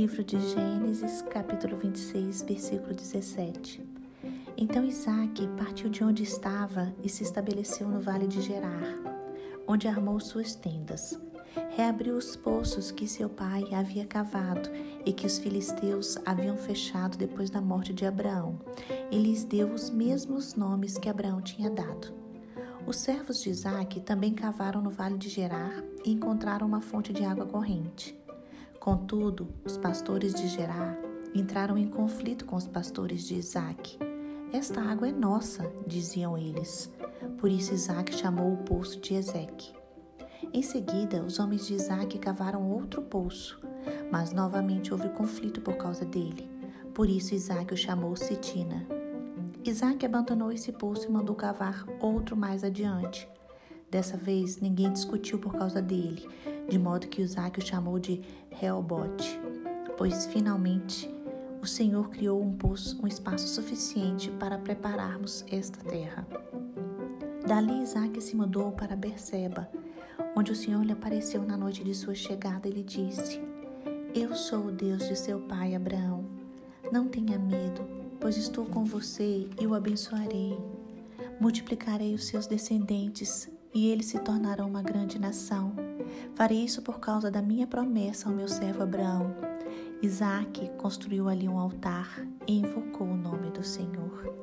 Livro de Gênesis, capítulo 26, versículo 17. Então Isaac partiu de onde estava e se estabeleceu no vale de Gerar, onde armou suas tendas. Reabriu os poços que seu pai havia cavado e que os filisteus haviam fechado depois da morte de Abraão, e lhes deu os mesmos nomes que Abraão tinha dado. Os servos de Isaac também cavaram no vale de Gerar e encontraram uma fonte de água corrente. Contudo, os pastores de Gerar entraram em conflito com os pastores de Isaac. Esta água é nossa, diziam eles. Por isso Isaac chamou o poço de Ezeque. Em seguida, os homens de Isaac cavaram outro poço, mas novamente houve conflito por causa dele. Por isso Isaac o chamou Sitina. Isaac abandonou esse poço e mandou cavar outro mais adiante. Dessa vez, ninguém discutiu por causa dele, de modo que Isaac o chamou de Reobote, pois finalmente o Senhor criou um poço, um espaço suficiente para prepararmos esta terra. Dali Isaac se mudou para Berseba, onde o Senhor lhe apareceu na noite de sua chegada e lhe disse: Eu sou o Deus de seu pai Abraão. Não tenha medo, pois estou com você e o abençoarei. Multiplicarei os seus descendentes e eles se tornarão uma grande nação. Farei isso por causa da minha promessa ao meu servo Abraão. Isaac construiu ali um altar e invocou o nome do Senhor.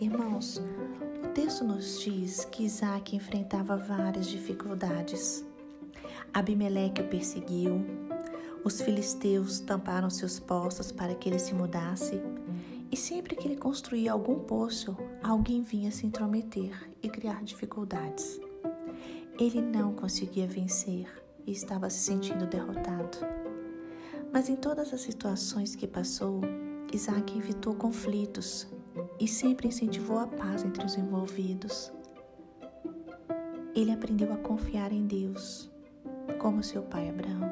Irmãos, o texto nos diz que Isaac enfrentava várias dificuldades. Abimeleque o perseguiu, os filisteus tamparam seus poços para que ele se mudasse, e sempre que ele construía algum poço, alguém vinha se intrometer e criar dificuldades. Ele não conseguia vencer e estava se sentindo derrotado. Mas em todas as situações que passou, Isaac evitou conflitos e sempre incentivou a paz entre os envolvidos. Ele aprendeu a confiar em Deus, como seu pai Abraão.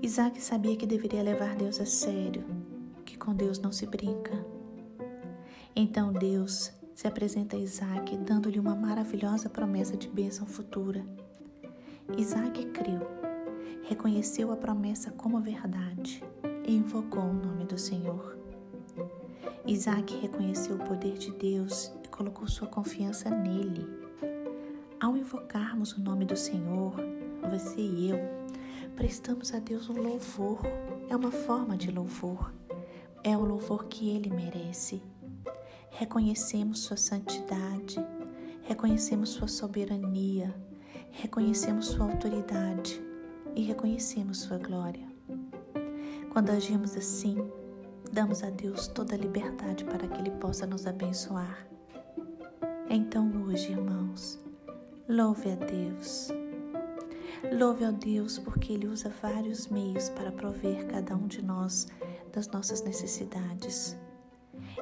Isaac sabia que deveria levar Deus a sério, com Deus não se brinca. Então Deus se apresenta a Isaac, dando-lhe uma maravilhosa promessa de bênção futura. Isaac creu, reconheceu a promessa como verdade e invocou o nome do Senhor. Isaac reconheceu o poder de Deus e colocou sua confiança nele. Ao invocarmos o nome do Senhor, você e eu, prestamos a Deus um louvor. É uma forma de louvor. É o louvor que ele merece reconhecemos Sua santidade, reconhecemos Sua soberania, reconhecemos Sua autoridade e reconhecemos Sua glória. Quando agimos assim, damos a Deus toda a liberdade para que Ele possa nos abençoar. Então, hoje, irmãos, louve a Deus. Louve a Deus porque Ele usa vários meios para prover cada um de nós das nossas necessidades.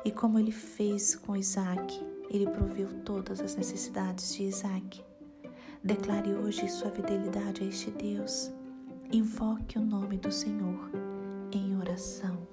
E como ele fez com Isaac, ele proveu todas as necessidades de Isaac. Declare hoje sua fidelidade a este Deus. Invoque o nome do Senhor em oração.